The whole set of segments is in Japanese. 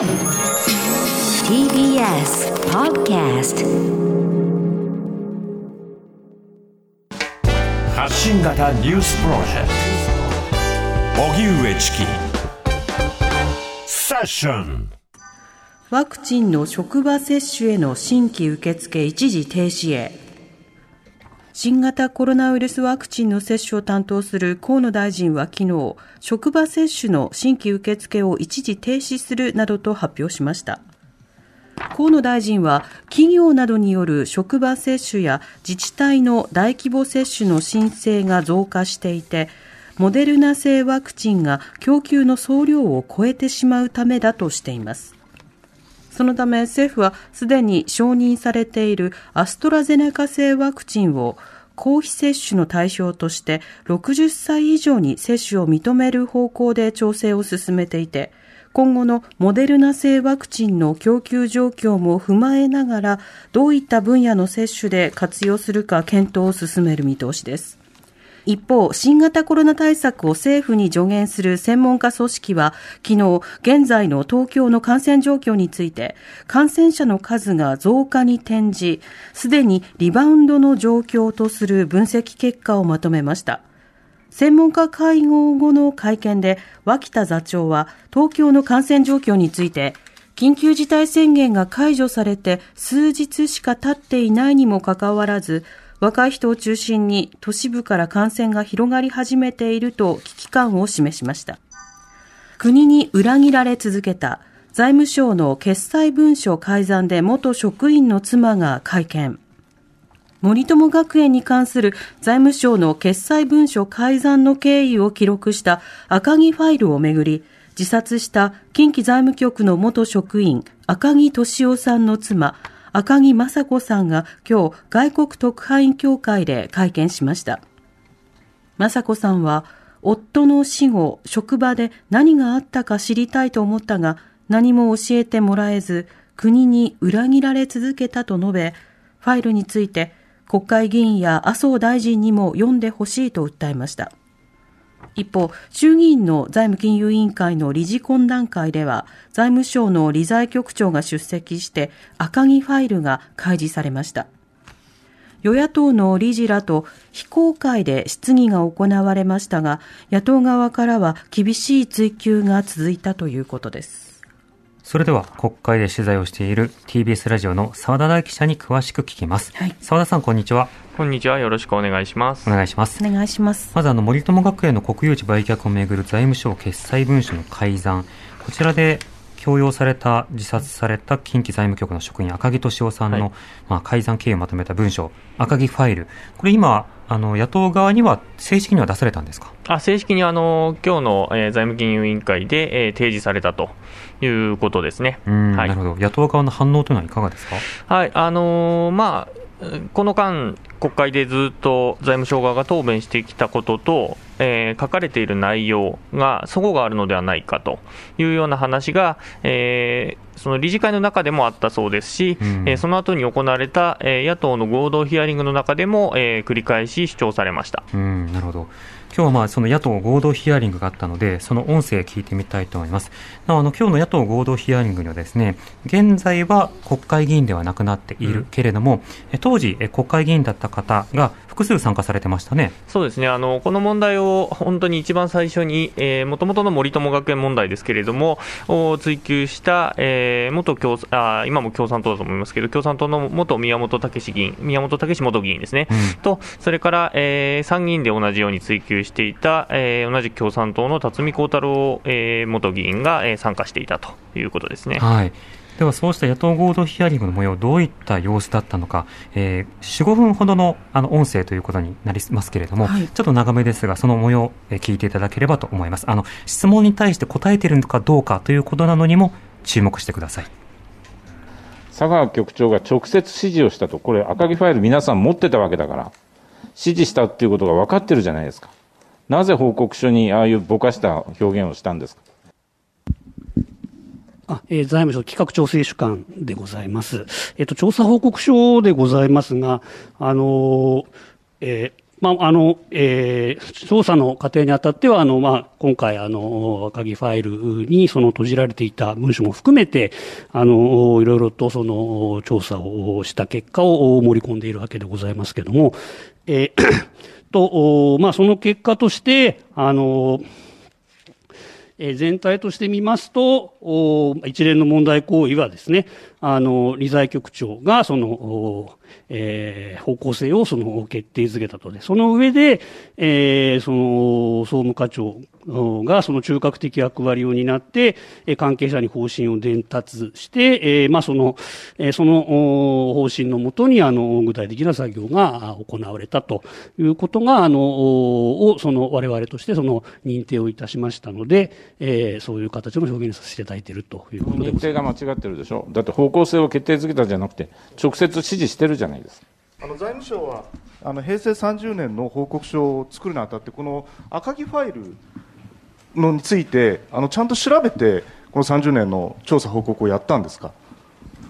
TBS Podcast 発信型ニュースプロジェクト。荻上チキ。セッション。ワクチンの職場接種への新規受付一時停止へ新型コロナウイルスワクチンの接種を担当する河野大臣は昨日、職場接種の新規受付を一時停止するなどと発表しました。河野大臣は企業などによる職場接種や自治体の大規模接種の申請が増加していて、モデルナ製ワクチンが供給の総量を超えてしまうためだとしています。そのため政府はすでに承認されているアストラゼネカ製ワクチンを公費接種の対象として60歳以上に接種を認める方向で調整を進めていて、今後のモデルナ製ワクチンの供給状況も踏まえながら、どういった分野の接種で活用するか検討を進める見通しです。一方、新型コロナ対策を政府に助言する専門家組織は、昨日、現在の東京の感染状況について、感染者の数が増加に転じ、すでにリバウンドの状況とする分析結果をまとめました。専門家会合後の会見で、脇田座長は、東京の感染状況について、緊急事態宣言が解除されて数日しか経っていないにもかかわらず、若い人を中心に都市部から感染が広がり始めていると危機感を示しました。国に裏切られ続けた財務省の決裁文書改ざんで元職員の妻が会見。森友学園に関する財務省の決裁文書改ざんの経緯を記録した赤木ファイルをめぐり、自殺した近畿財務局の元職員赤木俊夫さんの妻、赤木雅子さんが今日外国特派員協会で会見しました。雅子さんは夫の死後職場で何があったか知りたいと思ったが何も教えてもらえず国に裏切られ続けたと述べファイルについて国会議員や麻生大臣にも読んでほしいと訴えました。一方、衆議院の財務金融委員会の理事懇談会では、財務省の理財局長が出席して赤木ファイルが開示されました。与野党の理事らと非公開で質疑が行われましたが、野党側からは厳しい追及が続いたということです。それでは国会で取材をしている TBS ラジオの澤田大記者に詳しく聞きます。はい、澤田さん、こんにちは。こんにちは。よろしくお願いします。お願いします。お願いします。まず、あの、森友学園の国有地売却をめぐる財務省決裁文書の改ざん。こちらで強要された、自殺された近畿財務局の職員、赤木俊夫さんの、はい、まあ、改ざん経緯をまとめた文書、赤木ファイル。これ今、あの野党側には正式には出されたんですか？あ正式にあの今日の、えー、財務金融委員会で、えー、提示されたということですね、はい、なるほど、野党側の反応というのはいかがですか、はいあのー、まあ、この間、国会でずっと財務省側が答弁してきたことと、えー、書かれている内容が齟齬があるのではないかというような話が、えー、その理事会の中でもあったそうですし、うん、えー、その後に行われた、えー、野党の合同ヒアリングの中でも、えー、繰り返し主張されました。うんなるほど今日はまあその野党合同ヒアリングがあったので、その音声聞いてみたいと思います。あの今日の野党合同ヒアリングにはですね、現在は国会議員ではなくなっているけれども、うん、当時国会議員だった方が複数参加されてましたね。そうですね。あの、この問題を本当に一番最初に、もともとの森友学園問題ですけれども、追及した、えー、元共あ今も共産党だと思いますけど、共産党の元宮本武議員、宮本武元議員ですね、うん、と、それから、えー、参議院で同じように追及していた、えー、同じ共産党の辰巳幸太郎、えー、元議員が、えー、参加していたということですね。はいではそうした野党合同ヒアリングの模様、どういった様子だったのか、えー、4、5分ほどのあの音声ということになりますけれども、はい、ちょっと長めですが、その模様、えー、聞いていただければと思います。あの質問に対して答えているのかどうかということなのにも注目してください。佐川局長が直接指示をしたと、これ、赤木ファイル、皆さん持ってたわけだから、指示したっていうことが分かってるじゃないですか。なぜ報告書にああいうぼかした表現をしたんですか？あえー、財務省企画調整主管でございます。えっ、ー、と、調査報告書でございますが、あのー、えーまあ、あの、えー、調査の過程にあたっては、あの、まあ、今回、あの、赤木ファイルに、その閉じられていた文書も含めて、あの、いろいろとその、調査をした結果を盛り込んでいるわけでございますけれども、えー、と、まあ、その結果として、あの、え全体として見ますと、一連の問題行為はですね、あの、理財局長が、その、えー、方向性をその決定づけたとで、その上で、えー、その、総務課長がその中核的役割を担って、関係者に方針を伝達して、えー、まあその、えー、その方針のもとに、あの、具体的な作業が行われたということが、あの、を、その、我々としてその認定をいたしましたので、えー、そういう形の表現させていただいているということで認定が間違ってるでしょ？だって方向性を決定づけたじゃなくて、直接指示してるじゃないですか。あの財務省はあの平成30年の報告書を作るにあたって、この赤木ファイルのについて、あのちゃんと調べて、この30年の調査報告をやったんですか？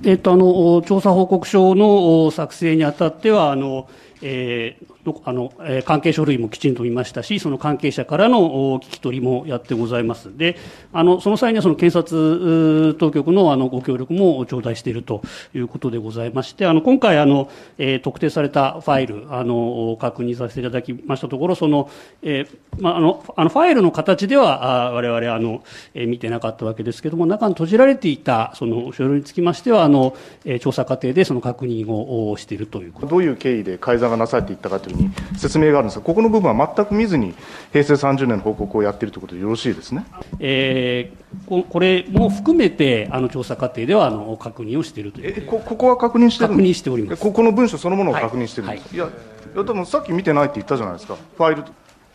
えっと、あの調査報告書の作成にあたっては、あのえー、あの、え、関係書類もきちんと見ましたし、その関係者からの聞き取りもやってございます。で、あの、その際にはその検察当局のあのご協力も頂戴しているということでございまして、あの、今回あの、えー、特定されたファイル、あの、確認させていただきましたところ、その、えー、まあ、あの、あのファイルの形では、あ我々あの、え、見てなかったわけですけれども、中に閉じられていたその書類につきましては、あの、え、調査過程でその確認をしているということどういう経緯で改ざんがなされていったかというに説明があるんですが、ここの部分は全く見ずに、平成30年の報告をやっているということでよろしいですね、えー、これも含めて、あの調査過程ではあの確認をしているという。えこここは確認してる確認しております。ここの文書そのものを確認してるんです、はい。はい、いや、いやでもさっき見てないって言ったじゃないですか、ファイル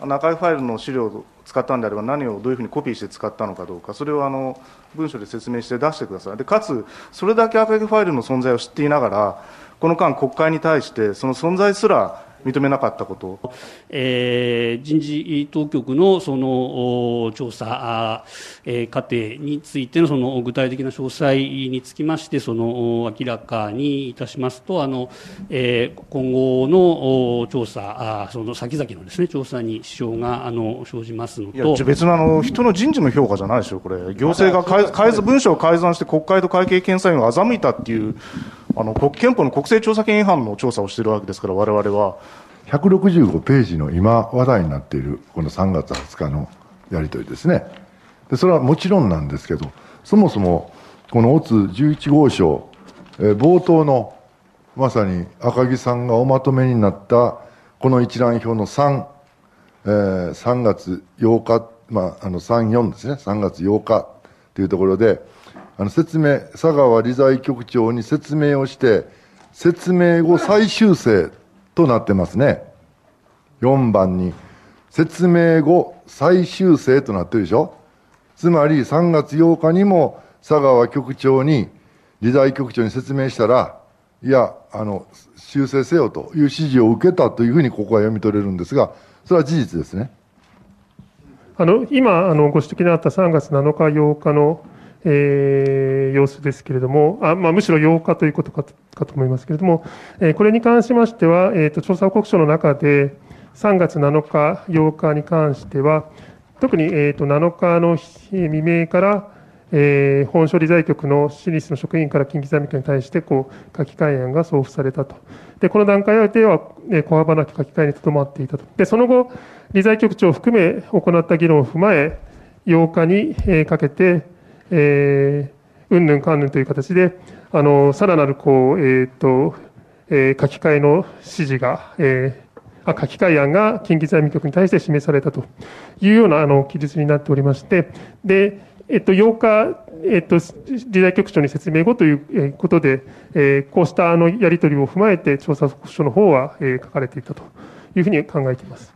中井ファイルの資料を使ったんであれば、何をどういうふうにコピーして使ったのかどうか、それをあの文書で説明して出してください。でかつ、それだけ赤木ファイルの存在を知っていながら、この間、国会に対して、その存在すら認めなかったこと、えー、人事当局のその調査、えー、過程についてのその具体的な詳細につきまして、その明らかにいたしますと、あのえー、今後の調査、あその先々のです、ね、調査に支障があの生じますのと。別のあの人の人事の評価じゃないでしょ、これ、行政が改改文書を改ざんして、国会と会計検査院を欺いたっていう。あの国憲法の国政調査権違反の調査をしているわけですから、われわれは。165ページの今、話題になっている、この3月20日のやり取りですね。でそれはもちろんなんですけど、そもそも、このオツ11号証、え、冒頭のまさに赤木さんがおまとめになったこの一覧表の3、えー、3月8日、まあ、あの3、4ですね、3月8日というところで、あの説明、佐川理財局長に説明をして、説明後再修正となってますね。4番に、説明後再修正となってるでしょ。つまり3月8日にも佐川局長に、理財局長に説明したら、いや、あの、修正せよという指示を受けたというふうにここは読み取れるんですが、それは事実ですね。あの今あの、ご指摘のあった3月7日、8日のえー、様子ですけれども、あまあ、むしろ8日ということかと思いますけれども、えー、これに関しましては、えーと、調査報告書の中で、3月7日、8日に関しては、特に、えーと、7日の未明から、えー、本処理財局の私立の職員から近畿財務局に対してこう書き換え案が送付されたと。で、この段階では、えー、小幅な書き換えにとどまっていたと。で、その後、理財局長を含め行った議論を踏まえ、8日に、えー、かけて、えー、うんぬんかんぬんという形で、あの、さらなる、こう、えっ、と、えー、書き換えの指示が、えー、あ書き換え案が近畿財務局に対して示されたというようなあの記述になっておりまして、で、えっと、8日、えっと、理財局長に説明後ということで、えー、こうしたあのやり取りを踏まえて、調査報告書の方は、えー、書かれていたというふうに考えています。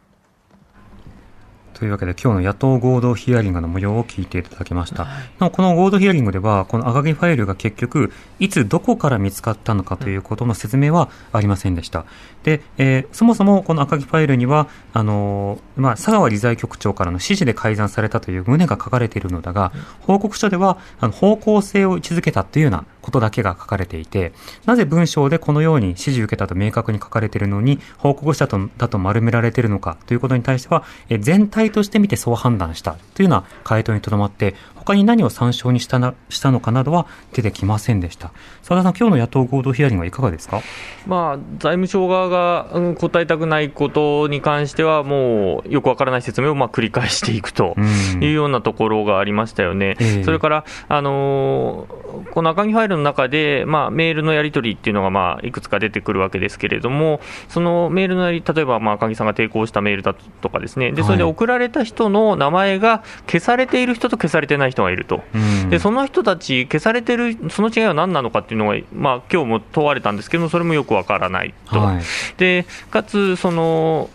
というわけで今日の野党合同ヒアリングの模様を聞いていただきました。はい、この合同ヒアリングでは、この赤木ファイルが結局、いつどこから見つかったのかということの説明はありませんでした。で、えー、そもそもこの赤木ファイルには、あのー、まあ、佐川理財局長からの指示で改ざんされたという旨が書かれているのだが、報告書では、あの方向性を位置づけたというようなことだけが書かれていて、なぜ文章でこのように指示受けたと明確に書かれているのに、報告者とだと丸められているのかということに対しては、え全体として見てそう判断したというような回答にとどまって、他に何を参照にしたなしたのかなどは出てきませんでした。澤田さん、今日の野党合同ヒアリングはいかがですか、まあ、財務省側が、うん、答えたくないことに関しては、もうよくわからない説明をまあ繰り返していくというようなところがありましたよね。それから、あのー、この赤木ファイルの中で、まあ、メールのやり取りっていうのが、まあ、いくつか出てくるわけですけれども、そのメールのやり、例えば、まあ、赤木さんが抵抗したメールだとかですね、でそれで送られた人の名前が消されている人と消されてない人がいると、でその人たち、消されてる、その違いは何なのかっていうのが、まあ今日も問われたんですけども、それもよくわからないと。はい、でかつその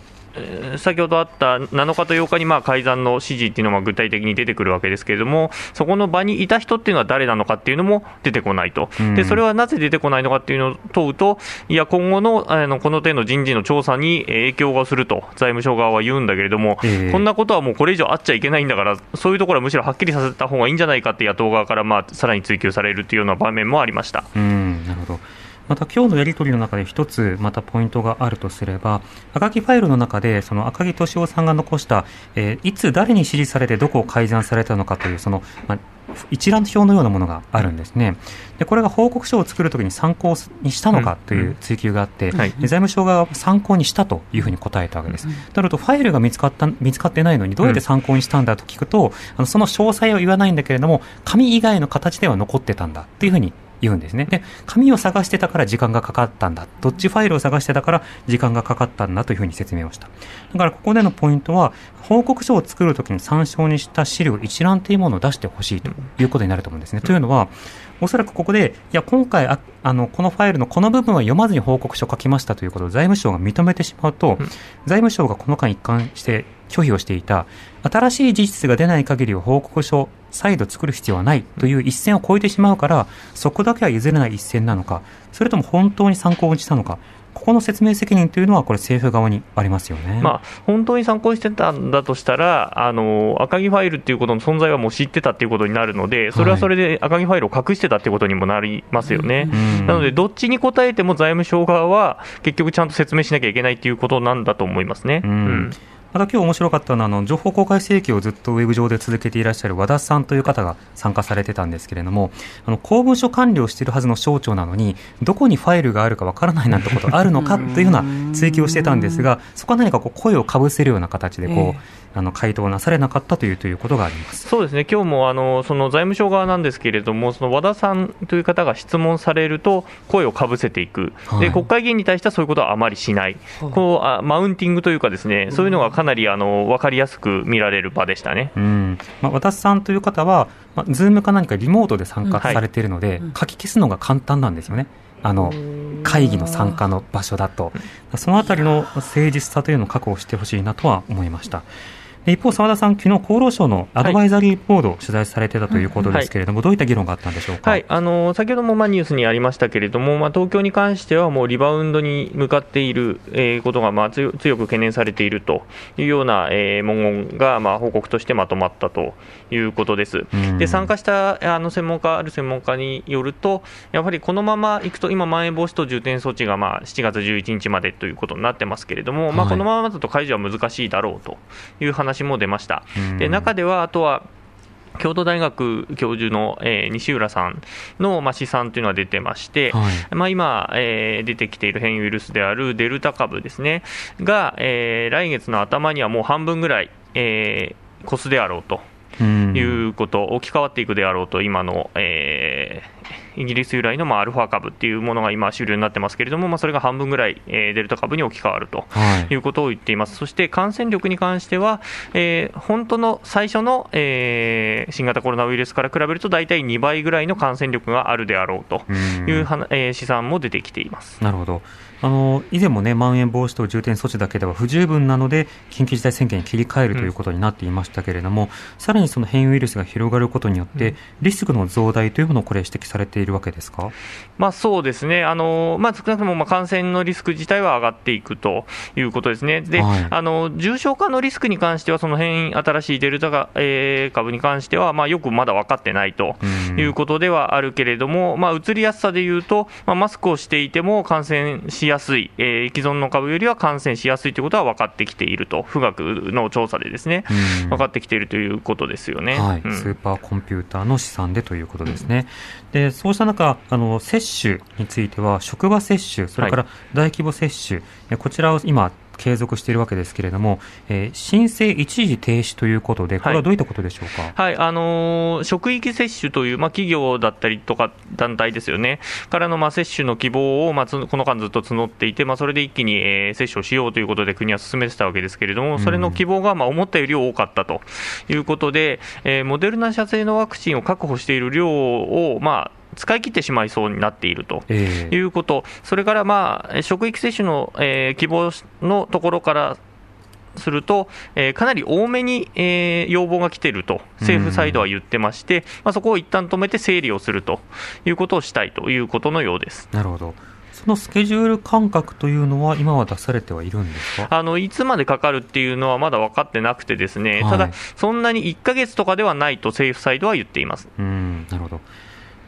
先ほどあった7日と8日にまあ改ざんの指示っていうのが具体的に出てくるわけですけれども、そこの場にいた人っていうのは誰なのかっていうのも出てこないと、でそれはなぜ出てこないのかっていうのを問うと、いや、今後のあのこの点の人事の調査に影響がすると、財務省側は言うんだけれども、えー、こんなことはもうこれ以上あっちゃいけないんだから、そういうところはむしろはっきりさせた方がいいんじゃないかって野党側からまあさらに追及されるというような場面もありました。うんなるほどまた今日のやり取りの中で一つまたポイントがあるとすれば赤木ファイルの中でその赤木俊夫さんが残した、えー、いつ誰に指示されてどこを改ざんされたのかというその、まあ、一覧表のようなものがあるんですね。でこれが報告書を作るときに参考にしたのかという追及があって、うんうんはい、財務省側は参考にしたというふうに答えたわけです。なるとファイルが見つかった見つかってないのにどうやって参考にしたんだと聞くと、あのその詳細は言わないんだけれども紙以外の形では残ってたんだというふうに言うんですね。で、紙を探してたから時間がかかったんだ。どっちファイルを探してたから時間がかかったんだというふうに説明をした。だからここでのポイントは、報告書を作るときに参照にした資料一覧というものを出してほしいということになると思うんですね。というのは、おそらくここで、いや、今回あ、あの、このファイルのこの部分は読まずに報告書を書きましたということを財務省が認めてしまうと、財務省がこの間一貫して拒否をしていた、新しい事実が出ない限りは報告書再度作る必要はない。という一線を越えてしまうから、そこだけは譲れない一線なのか、それとも本当に参考にしたのか、ここの説明責任というのは、これ、政府側にありますよね、まあ、本当に参考にしてたんだとしたら、あの赤木ファイルっていうことの存在はもう知ってたっていうことになるので、それはそれで赤木ファイルを隠してたっていうことにもなりますよね。なので、どっちに答えても財務省側は、結局ちゃんと説明しなきゃいけないっていうことなんだと思いますね。うんまた今日面白かったのはあの情報公開請求をずっとウェブ上で続けていらっしゃる和田さんという方が参加されてたんですけれどもあの公文書管理をしているはずの省庁なのにどこにファイルがあるかわからないなんてことあるのかというような追及をしてたんですがそこは何かこう声をかぶせるような形でこう、えーあの回答なされなかったというということがあります。そうですね、今日もあのその財務省側なんですけれども、その和田さんという方が質問されると、声をかぶせていく、はい、で、国会議員に対してはそういうことはあまりしない、はい、こうあマウンティングというか、ですねそういうのがかなりあの分かりやすく見られる場でしたね、うん。まあ、和田さんという方は、まあ、ズームか何かリモートで参加されているので、うん。はい、書き消すのが簡単なんですよね。あの会議の参加の場所だと、そのあたりの誠実さというのを確保してほしいなとは思いました。一方、澤田さん、昨日厚労省のアドバイザリーボードを取材されてたということですけれども、はい、どういった議論があったんでしょうか、はい、あの先ほどもまあニュースにありましたけれども、まあ、東京に関してはもうリバウンドに向かっている、えー、ことがまあ強く懸念されているというような、えー、文言がまあ報告としてまとまったということです。で参加したあの専門家、ある専門家によると、やはりこのままいくと、今、まん延防止等重点措置がまあ7月11日までということになってますけれども、はい、まあ、このままだと解除は難しいだろうという話も出ました。で中ではあとは京都大学教授の、えー、西浦さんの、まあ、試算というのが出てまして、はい、まあ、今、えー、出てきている変異ウイルスであるデルタ株ですね、が、えー、来月の頭にはもう半分ぐらい、えー、越すであろうということ、置き換わっていくであろうと、今の、えー、イギリス由来の、まあ、アルファ株っていうものが今、主流になってますけれども、まあ、それが半分ぐらい、えー、デルタ株に置き換わるとい。うことを言っています、はい、そして感染力に関しては、えー、本当の最初の、えー、新型コロナウイルスから比べると、大体2倍ぐらいの感染力があるであろうというは、えー、試算も出てきています。なるほどあの以前もね、まん延防止等重点措置だけでは不十分なので、緊急事態宣言に切り替えるということになっていましたけれども、うん、さらにその変異ウイルスが広がることによって、リスクの増大というものをこれ指摘されていいるわけですか、まあ、そうですね、あのまあ、少なくともまあ感染のリスク自体は上がっていくということですね、で、はい。あの重症化のリスクに関しては、その変異、新しいデルタが、えー株に関しては、まあ、よくまだ分かってないということではあるけれども、まあ、移りやすさでいうと、まあ、マスクをしていても感染しやすい、えー既存の株よりは感染しやすいということは分かってきていると、富岳の調査でですね、うん分かってきているということですよね。はい、うんスーパーコンピューターの試算でということですね。で、そうした中、あの、接種については、職場接種、それから大規模接種、えこちらを今、継続しているわけですけれども、えー申請一時停止ということで、これはどういったことでしょうか？はい、あのー職域接種という、まあ、企業だったりとか団体ですよね、からのまあ接種の希望を、まあ、つこの間ずっと募っていて、まあ、それで一気に、えー接種をしようということで国は進めてたわけですけれども、それの希望がまあ思ったより多かったということで、えーモデルナ社製のワクチンを確保している量を、まあ、使い切ってしまいそうになっているとえいうこと、それから、まあ、職域接種の、えー希望のところからすると、えーかなり多めに、えー要望が来ていると、政府サイドは言ってまして、まあ、そこを一旦止めて整理をするということをしたいということのようです。なるほど。そのスケジュール感覚というのは、今は出されてはいるんですか？あのいつまでかかるっていうのはまだ分かってなくて、ですね、はいただ、そんなに1ヶ月とかではないと政府サイドは言っています。うん、なるほど。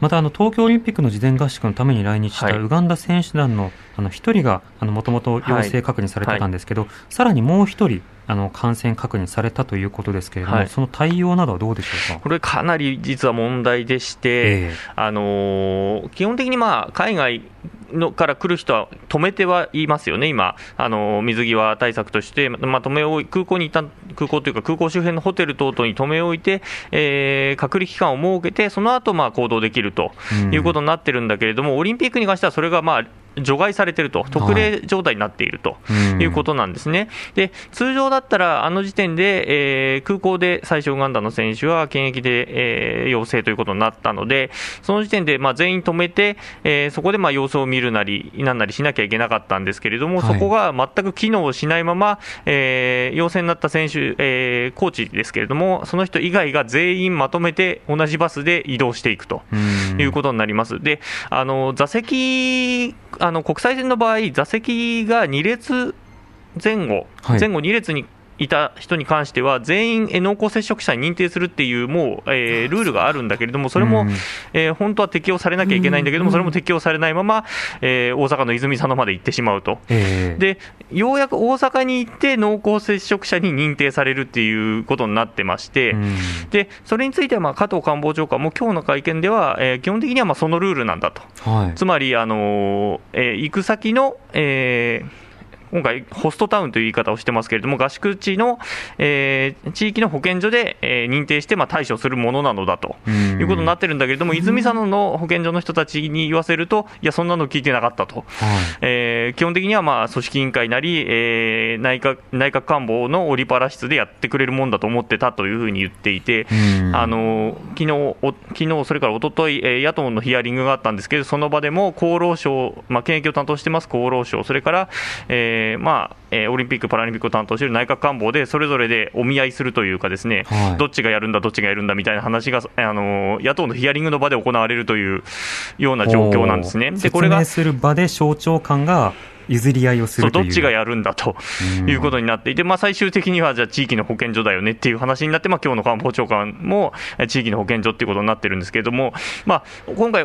またあの東京オリンピックの事前合宿のために来日したはい。ウガンダ選手団のあの一人がもともと陽性確認されてたんですけど、さらにもう一人あの感染確認されたということですけれども、はい。その対応などはどうでしょうか？これ、かなり実は問題でして、ええ。あのー基本的にまあ海外のから来る人は止めてはいますよね、今、あのー水際対策として、まあ、止めを空港に一旦空港というか、空港周辺のホテル等々に止め置いて、えー隔離期間を設けて、その後まあ行動できるとうんいうことになってるんだけれども、オリンピックに関してはそれがまあ除外されてると、特例状態になっているとうんいうことなんですね。で通常だったら、あの時点で、えー空港で最初、ウガンダの選手は検疫で、えー陽性ということになったので、その時点でまあ全員止めて、えーそこでまあ様子を見るなり、なんなりしなきゃいけなかったんですけれども、はいそこが全く機能しないまま、えー陽性になった選手、えーコーチですけれども、その人以外が全員まとめて同じバスで移動していくと。うんいうことになります。で、あの座席、あの国際線の場合、座席が2列前後、はい。前後2列にいた人に関しては、全員えー濃厚接触者に認定するっていう、もう、えールールがあるんだけれども、それも、うんえー本当は適用されなきゃいけないんだけども、それも適用されないまま、えー大阪の泉佐野まで行ってしまうと。ええ。で、ようやく大阪に行って、濃厚接触者に認定されるっていうことになってまして、うん。でそれについてはまあ加藤官房長官も今日の会見では、えー基本的にはまあそのルールなんだと、はい。つまり、あのーえー行く先の、えー今回、ホストタウンという言い方をしてますけれども、合宿地の、えー地域の保健所で、えー認定してまあ対処するものなのだとうん。いうことになってるんだけれども、泉佐野の保健所の人たちに言わせると、いや、そんなの聞いてなかったと。はい。えー基本的にはまあ組織委員会なり、えー内閣内閣官房のオリパラ室でやってくれるもんだと思ってたというふうに言っていて、うん。あの昨日お昨日それから一昨日えー野党のヒアリングがあったんですけど、その場でも厚労省、まあ、検疫を担当してます厚労省、それから、えーまあえーオリンピック・パラリンピックを担当している内閣官房で、それぞれでお見合いするというか、ですね、はいどっちがやるんだ、どっちがやるんだみたいな話が、あの野党のヒアリングの場で行われるというような状況なんですね。でこれが説明する場で省庁間が譲り合いをするという。どっちがやるんだとうんいうことになっていて、まあ、最終的にはじゃあ地域の保健所だよねっていう話になって、まあ今日の官房長官もえ地域の保健所っていうことになってるんですけれども、まあ、今回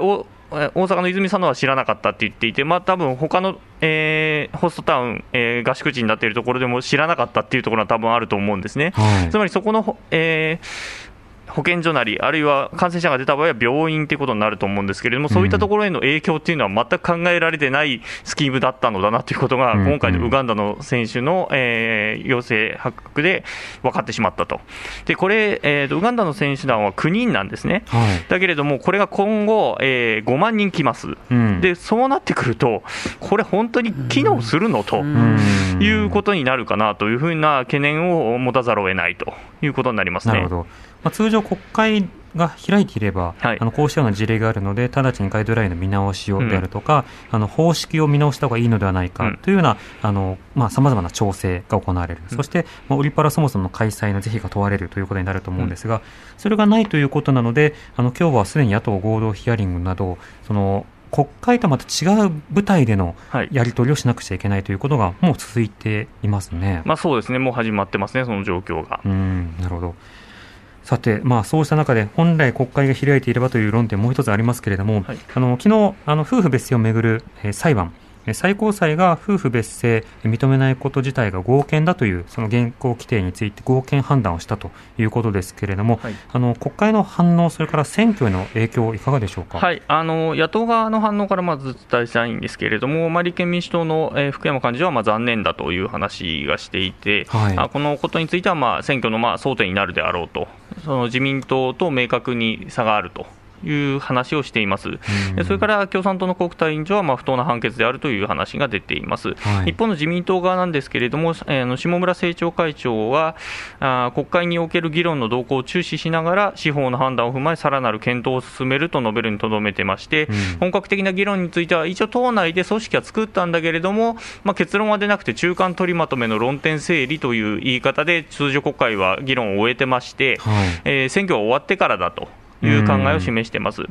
大阪の泉佐野は知らなかったって言っていて、まあ多分他の、えーホストタウン、えー合宿地になっているところでも知らなかったっていうところは多分あると思うんですね。はいつまりそこのほ、えー保健所なり、あるいは感染者が出た場合は病院ということになると思うんですけれども、そういったところへの影響っていうのは全く考えられてないスキームだったのだなということが、うん今回のウガンダの選手の、えー陽性発覚で分かってしまったと。で、これ、えーとウガンダの選手団は9人なんですね。はいだけれども、これが今後、えー5万人来ます。うんで、そうなってくると、これ本当に機能するのと。うんいうことになるかなというふうな懸念を持たざるを得ないということになりますね。なるほど、まあ、通常、国会が開いていれば、はい。あのこうしたような事例があるので、直ちにガイドラインの見直しをであるとか、あの方式を見直した方がいいのではないかうん。というような、あのまあ、様々な調整が行われる、そして、まあ、オリパラそもそもの開催の是非が問われるということになると思うんですが、それがないということなので、あの今日はすでに野党合同ヒアリングなど、その国会とはまた違う舞台でのはい。やり取りをしなくちゃいけないということが、もう続いていますね。まあ、そうですね、もう始まってますね、その状況が。うんなるほど。さて、まあ、そうした中で、本来国会が開いていればという論点もう一つありますけれども、はい。あの昨日あの夫婦別姓をめぐる、えー裁判、えー最高裁が夫婦別姓認めないこと自体が合憲だというその現行規定について合憲判断をしたということですけれども、はいあの国会の反応、それから選挙への影響、いかがでしょうか？はい、あの野党側の反応からまず伝えたいんですけれども、まあ、立憲民主党の、えー福山幹事はまあ残念だという話がしていて、はいあこのことについてはまあ選挙のまあ争点になるであろうと、その自民党と明確に差があると。いう話をしています、でそれから共産党の国対委員長はまあ不当な判決であるという話が出ています、はい。一方の自民党側なんですけれども、えーあの下村政調会長は、あー国会における議論の動向を注視しながら、司法の判断を踏まえ、さらなる検討を進めると述べるにとどめてまして、うん。本格的な議論については、一応、党内で組織は作ったんだけれども、まあ、結論は出なくて、中間取りまとめの論点整理という言い方で、通常国会は議論を終えてまして、はい。えー選挙が終わってからだという考えを示しています。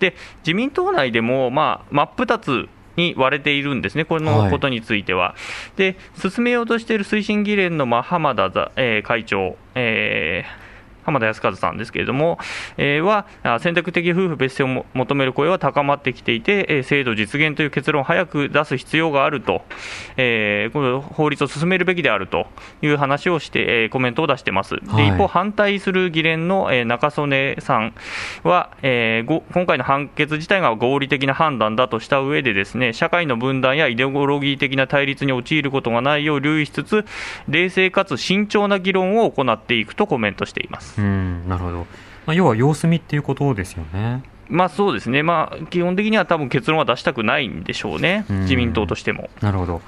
で自民党内でも、まあ、真っ二つに割れているんですね、このことについては。で進めようとしている推進議連の、まあ、浜田ざ、えー会長、えー浜田康和さんですけれども、えーはあ選択的夫婦別姓をも求める声は高まってきていて、えー制度実現という結論を早く出す必要があると、えーこの法律を進めるべきであるという話をして、えーコメントを出してます。ではい一方、反対する議連の、えー中曽根さんは、えーご今回の判決自体が合理的な判断だとした上でですね社会の分断やイデオロギー的な対立に陥ることがないよう留意しつつ冷静かつ慎重な議論を行っていくとコメントしています。うんなるほど、まあ、要は様子見っていうことですよね。まあそうですね、まあ、基本的には多分結論は出したくないんでしょうね、うん自民党としても。なるほど。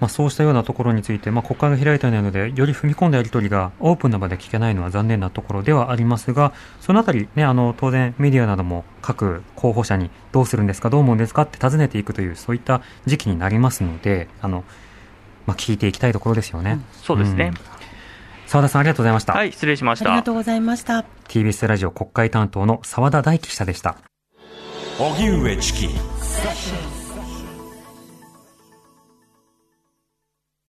まあ、そうしたようなところについて、まあ、国会が開いたので、より踏み込んだやり取りがオープンな場で聞けないのは残念なところではありますが、そのあたり、ね、あの当然、メディアなども各候補者にどうするんですか、どう思うんですかって尋ねていくという、そういった時期になりますので、あのまあ、聞いていきたいところですよね。そうですねん澤田さん、ありがとうございました。はい、失礼しましたありが。とうございました。TBS ラジオ国会担当の澤田大樹記者でした。荻上チキ